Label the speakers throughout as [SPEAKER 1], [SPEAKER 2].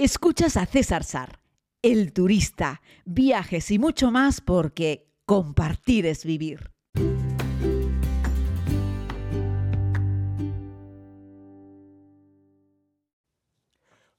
[SPEAKER 1] Escuchas a César Sar, el turista, viajes y mucho más porque compartir es vivir.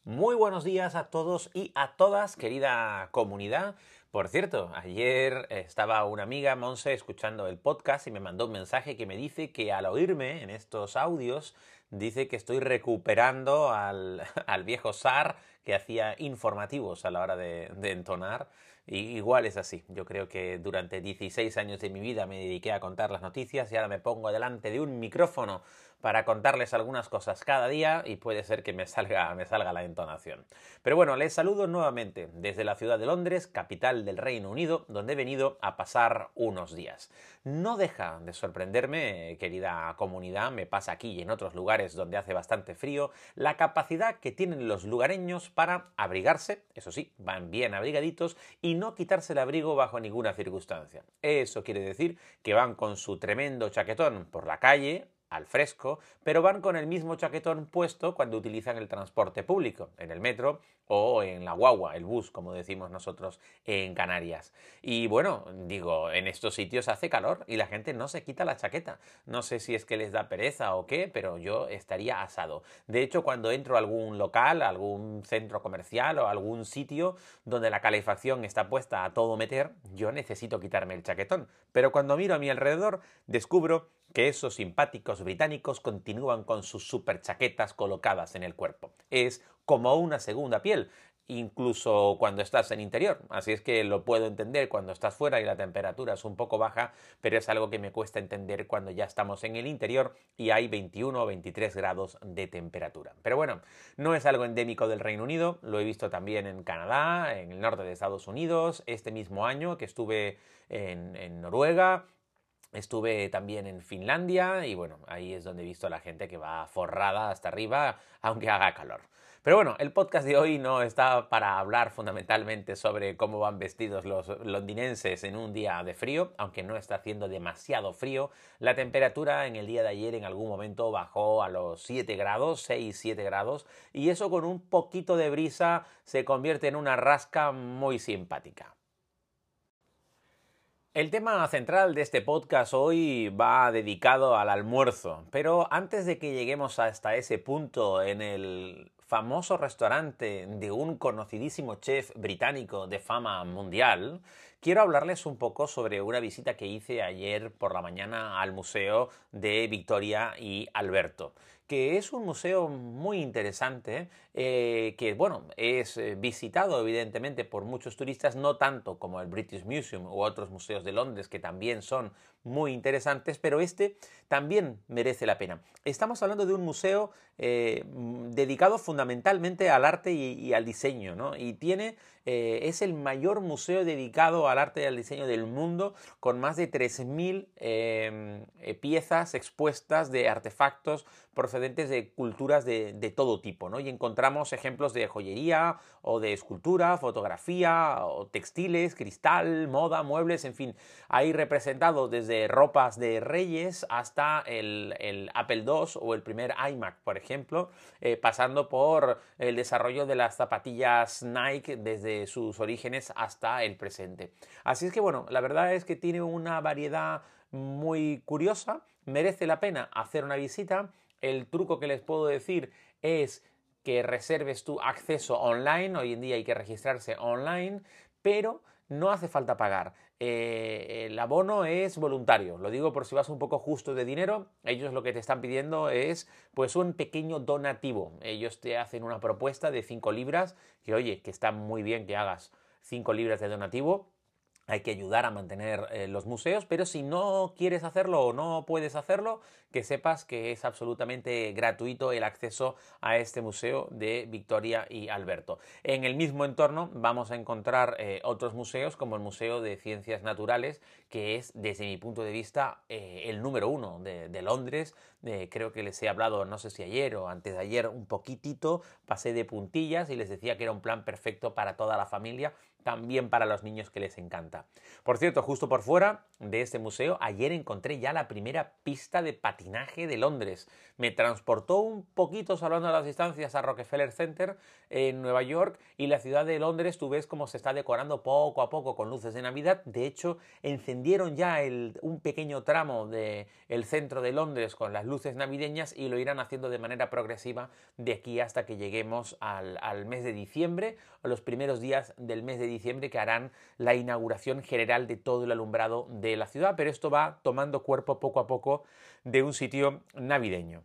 [SPEAKER 2] Muy buenos días a todos y a todas, querida comunidad. Por cierto, ayer estaba una amiga, Monse, escuchando el podcast y me mandó un mensaje que me dice que al oírme en estos audios, dice que estoy recuperando al, viejo SAR que hacía informativos a la hora de, de entonar. Y igual es así. Yo creo que durante 16 años de mi vida me dediqué a contar las noticias y ahora me pongo delante de un micrófono para contarles algunas cosas cada día y puede ser que me salga, me salga la entonación. Pero bueno, les saludo nuevamente desde la ciudad de Londres, capital del Reino Unido, donde he venido a pasar unos días. No deja de sorprenderme, querida comunidad, me pasa aquí y en otros lugares donde hace bastante frío, la capacidad que tienen los lugareños para abrigarse, eso sí, van bien abrigaditos, y no quitarse el abrigo bajo ninguna circunstancia. Eso quiere decir que van con su tremendo chaquetón por la calle, al fresco, pero van con el mismo chaquetón puesto cuando utilizan el transporte público, en el metro o en la guagua, el bus, como decimos nosotros en Canarias. Y bueno, digo, en estos sitios hace calor y la gente no se quita la chaqueta. No sé si es que les da pereza o qué, pero yo estaría asado. De hecho, cuando entro a algún local, algún centro comercial o algún sitio donde la calefacción está puesta a todo meter, yo necesito quitarme el chaquetón. Pero cuando miro a mi alrededor, descubro que esos simpáticos británicos continúan con sus super chaquetas colocadas en el cuerpo. Es como una segunda piel, incluso cuando estás en interior. Así es que lo puedo entender cuando estás fuera y la temperatura es un poco baja, pero es algo que me cuesta entender cuando ya estamos en el interior y hay 21 o 23 grados de temperatura. Pero bueno, no es algo endémico del Reino Unido, lo he visto también en Canadá, en el norte de Estados Unidos, este mismo año que estuve en, en Noruega, Estuve también en Finlandia y bueno, ahí es donde he visto a la gente que va forrada hasta arriba, aunque haga calor. Pero bueno, el podcast de hoy no está para hablar fundamentalmente sobre cómo van vestidos los londinenses en un día de frío, aunque no está haciendo demasiado frío. La temperatura en el día de ayer en algún momento bajó a los 7 grados, 6-7 grados, y eso con un poquito de brisa se convierte en una rasca muy simpática. El tema central de este podcast hoy va dedicado al almuerzo, pero antes de que lleguemos hasta ese punto en el famoso restaurante de un conocidísimo chef británico de fama mundial, quiero hablarles un poco sobre una visita que hice ayer por la mañana al Museo de Victoria y Alberto que es un museo muy interesante, eh, que bueno, es eh, visitado evidentemente por muchos turistas, no tanto como el British Museum u otros museos de Londres que también son muy interesantes, pero este también merece la pena. Estamos hablando de un museo eh, dedicado fundamentalmente al arte y, al diseño, ¿no? Y tiene, es el mayor museo dedicado al arte y al diseño del mundo, con más de 3.000 piezas expuestas de artefactos procedentes de culturas de, todo tipo, ¿no? Y encontramos ejemplos de joyería o de escultura, fotografía, o textiles, cristal, moda, muebles, en fin, hay representado desde ropas de reyes hasta el, Apple II o el primer iMac, por ejemplo, eh, pasando por el desarrollo de las zapatillas Nike desde sus orígenes hasta el presente. Así es que bueno, la verdad es que tiene una variedad muy curiosa, merece la pena hacer una visita el truco que les puedo decir es que reserves tu acceso online. Hoy en día hay que registrarse online, pero no hace falta pagar. Eh, el abono es voluntario. Lo digo por si vas un poco justo de dinero. Ellos lo que te están pidiendo es pues un pequeño donativo. Ellos te hacen una propuesta de 5 libras, que oye, que está muy bien que hagas 5 libras de donativo hay que ayudar a mantener eh, los museos, pero si no quieres hacerlo o no puedes hacerlo, que sepas que es absolutamente gratuito el acceso a este museo de Victoria y Alberto. En el mismo entorno vamos a encontrar eh, otros museos como el Museo de Ciencias Naturales, que es desde mi punto de vista eh, el número uno de, Londres. creo que les he hablado, no sé si ayer o antes de ayer, un poquitito, pasé de puntillas y les decía que era un plan perfecto para toda la familia, también para los niños que les encanta. Por cierto, justo por fuera de este museo, ayer encontré ya la primera pista de patinaje de Londres. Me transportó un poquito, salvando las distancias, a Rockefeller Center en Nueva York y la ciudad de Londres, tú ves cómo se está decorando poco a poco con luces de Navidad. De hecho, encendieron ya un pequeño tramo del el centro de Londres con las luces navideñas y lo irán haciendo de manera progresiva de aquí hasta que lleguemos al, al mes de diciembre, o los primeros días del mes de diciembre que harán la inauguración general de todo el alumbrado de la ciudad, pero esto va tomando cuerpo poco a poco de un sitio navideño.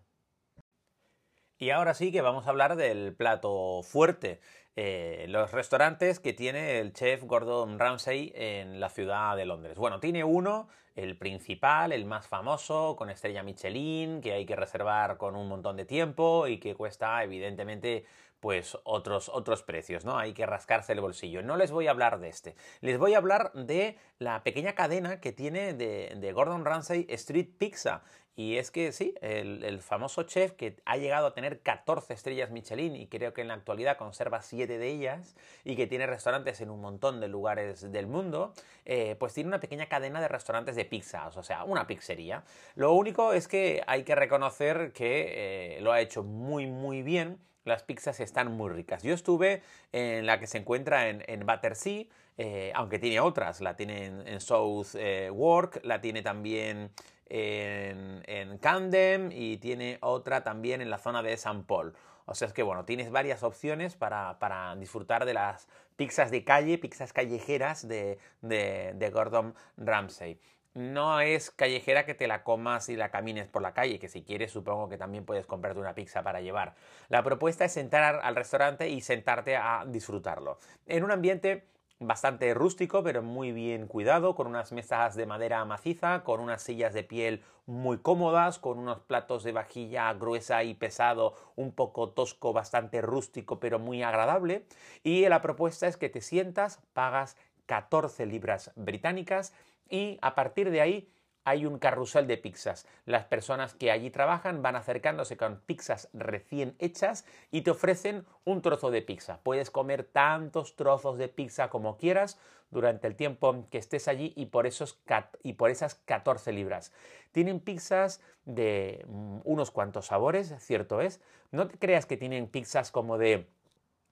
[SPEAKER 2] Y ahora sí que vamos a hablar del plato fuerte. Eh, los restaurantes que tiene el chef Gordon Ramsay en la ciudad de Londres. Bueno, tiene uno, el principal, el más famoso, con estrella Michelin, que hay que reservar con un montón de tiempo y que cuesta evidentemente pues otros, otros precios, ¿no? Hay que rascarse el bolsillo. No les voy a hablar de este. Les voy a hablar de la pequeña cadena que tiene de, de Gordon Ramsay Street Pizza. Y es que sí, el, famoso chef que ha llegado a tener 14 estrellas Michelin y creo que en la actualidad conserva 7 de ellas y que tiene restaurantes en un montón de lugares del mundo, eh, pues tiene una pequeña cadena de restaurantes de pizzas, o sea, una pizzería. Lo único es que hay que reconocer que eh, lo ha hecho muy muy bien las pizzas están muy ricas. Yo estuve en la que se encuentra en, Battersea, eh, aunque tiene otras. La tiene en, South eh, Work, la tiene también en, en, Camden y tiene otra también en la zona de St. Paul. O sea, es que bueno, tienes varias opciones para, para disfrutar de las pizzas de calle, pizzas callejeras de, de Gordon Ramsay no es callejera que te la comas y la camines por la calle, que si quieres supongo que también puedes comprarte una pizza para llevar. La propuesta es entrar al restaurante y sentarte a disfrutarlo. En un ambiente bastante rústico, pero muy bien cuidado, con unas mesas de madera maciza, con unas sillas de piel muy cómodas, con unos platos de vajilla gruesa y pesado, un poco tosco, bastante rústico, pero muy agradable. Y la propuesta es que te sientas, pagas 14 libras británicas y a partir de ahí hay un carrusel de pizzas. Las personas que allí trabajan van acercándose con pizzas recién hechas y te ofrecen un trozo de pizza. Puedes comer tantos trozos de pizza como quieras durante el tiempo que estés allí y por, esos y por esas 14 libras. Tienen pizzas de mm, unos cuantos sabores, cierto es. No te creas que tienen pizzas como de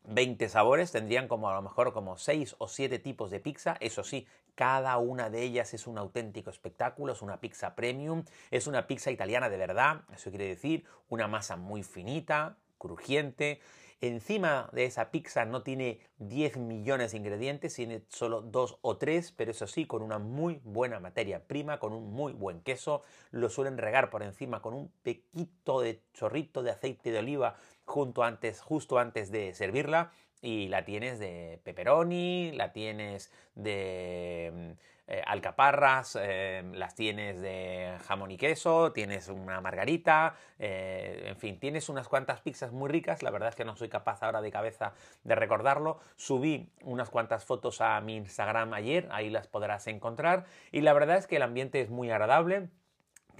[SPEAKER 2] 20 sabores, tendrían como a lo mejor como 6 o 7 tipos de pizza, eso sí, cada una de ellas es un auténtico espectáculo, es una pizza premium, es una pizza italiana de verdad, eso quiere decir una masa muy finita, crujiente, Encima de esa pizza no tiene 10 millones de ingredientes, tiene solo 2 o 3, pero eso sí, con una muy buena materia prima, con un muy buen queso. Lo suelen regar por encima con un pequito de chorrito de aceite de oliva junto antes, justo antes de servirla. Y la tienes de pepperoni, la tienes de eh, alcaparras, eh, las tienes de jamón y queso, tienes una margarita, eh, en fin, tienes unas cuantas pizzas muy ricas, la verdad es que no soy capaz ahora de cabeza de recordarlo. Subí unas cuantas fotos a mi Instagram ayer, ahí las podrás encontrar y la verdad es que el ambiente es muy agradable.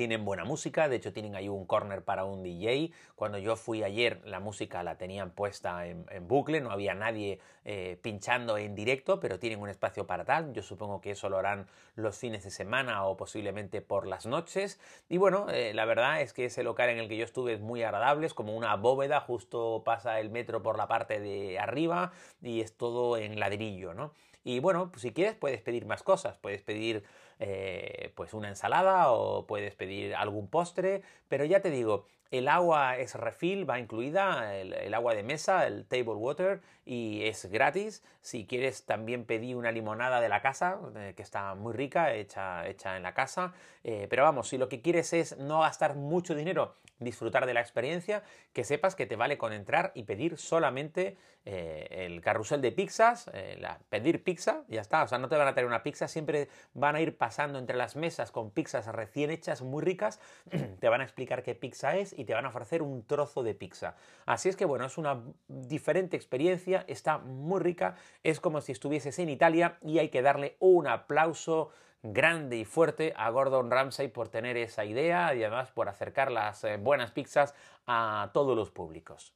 [SPEAKER 2] Tienen buena música, de hecho tienen ahí un corner para un DJ. Cuando yo fui ayer la música la tenían puesta en, bucle, no había nadie eh, pinchando en directo, pero tienen un espacio para tal. Yo supongo que eso lo harán los fines de semana o posiblemente por las noches. Y bueno, eh, la verdad es que ese local en el que yo estuve es muy agradable, es como una bóveda, justo pasa el metro por la parte de arriba y es todo en ladrillo, ¿no? Y bueno, pues si quieres puedes pedir más cosas, puedes pedir eh, pues una ensalada o puedes pedir algún postre, pero ya te digo, el agua es refill, va incluida, el, agua de mesa, el table water, y es gratis. Si quieres también pedir una limonada de la casa, eh, que está muy rica, hecha, hecha en la casa. Eh, pero vamos, si lo que quieres es no gastar mucho dinero, disfrutar de la experiencia, que sepas que te vale con entrar y pedir solamente eh, el carrusel de pizzas, pedir pizza, ya está. O sea, no te van a traer una pizza, siempre van a ir pasando entre las mesas con pizzas recién hechas, muy ricas. te van a explicar qué pizza es te van a ofrecer un trozo de pizza. Así es que bueno, es una diferente experiencia, está muy rica, es como si estuvieses en Italia y hay que darle un aplauso grande y fuerte a Gordon Ramsay por tener esa idea y además por acercar las eh, buenas pizzas a todos los públicos.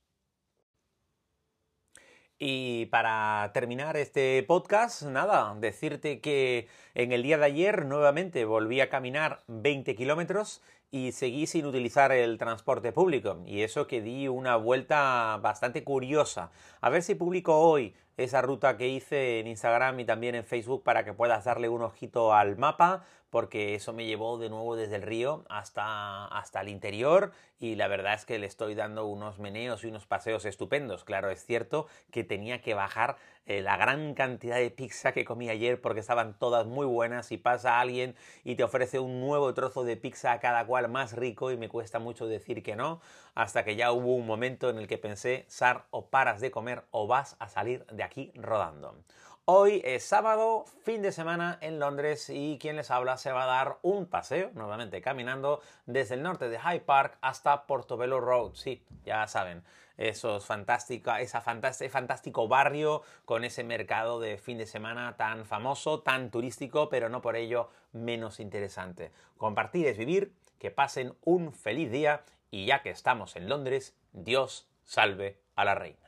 [SPEAKER 2] Y para terminar este podcast, nada, decirte que en el día de ayer nuevamente volví a caminar 20 kilómetros y seguí sin utilizar el transporte público. Y eso que di una vuelta bastante curiosa. A ver si publico hoy esa ruta que hice en Instagram y también en Facebook para que puedas darle un ojito al mapa, porque eso me llevó de nuevo desde el río hasta, hasta el interior y la verdad es que le estoy dando unos meneos y unos paseos estupendos. Claro, es cierto que tenía que bajar eh, la gran cantidad de pizza que comí ayer porque estaban todas muy buenas y pasa alguien y te ofrece un nuevo trozo de pizza a cada cual más rico y me cuesta mucho decir que no, hasta que ya hubo un momento en el que pensé, Sar, o paras de comer o vas a salir de aquí rodando. Hoy es sábado, fin de semana en Londres y quien les habla se va a dar un paseo, nuevamente caminando desde el norte de Hyde Park hasta Portobello Road. Sí, ya saben, esos fantástica, esa fantástico barrio con ese mercado de fin de semana tan famoso, tan turístico, pero no por ello menos interesante. Compartir es vivir, que pasen un feliz día y ya que estamos en Londres, Dios salve a la reina.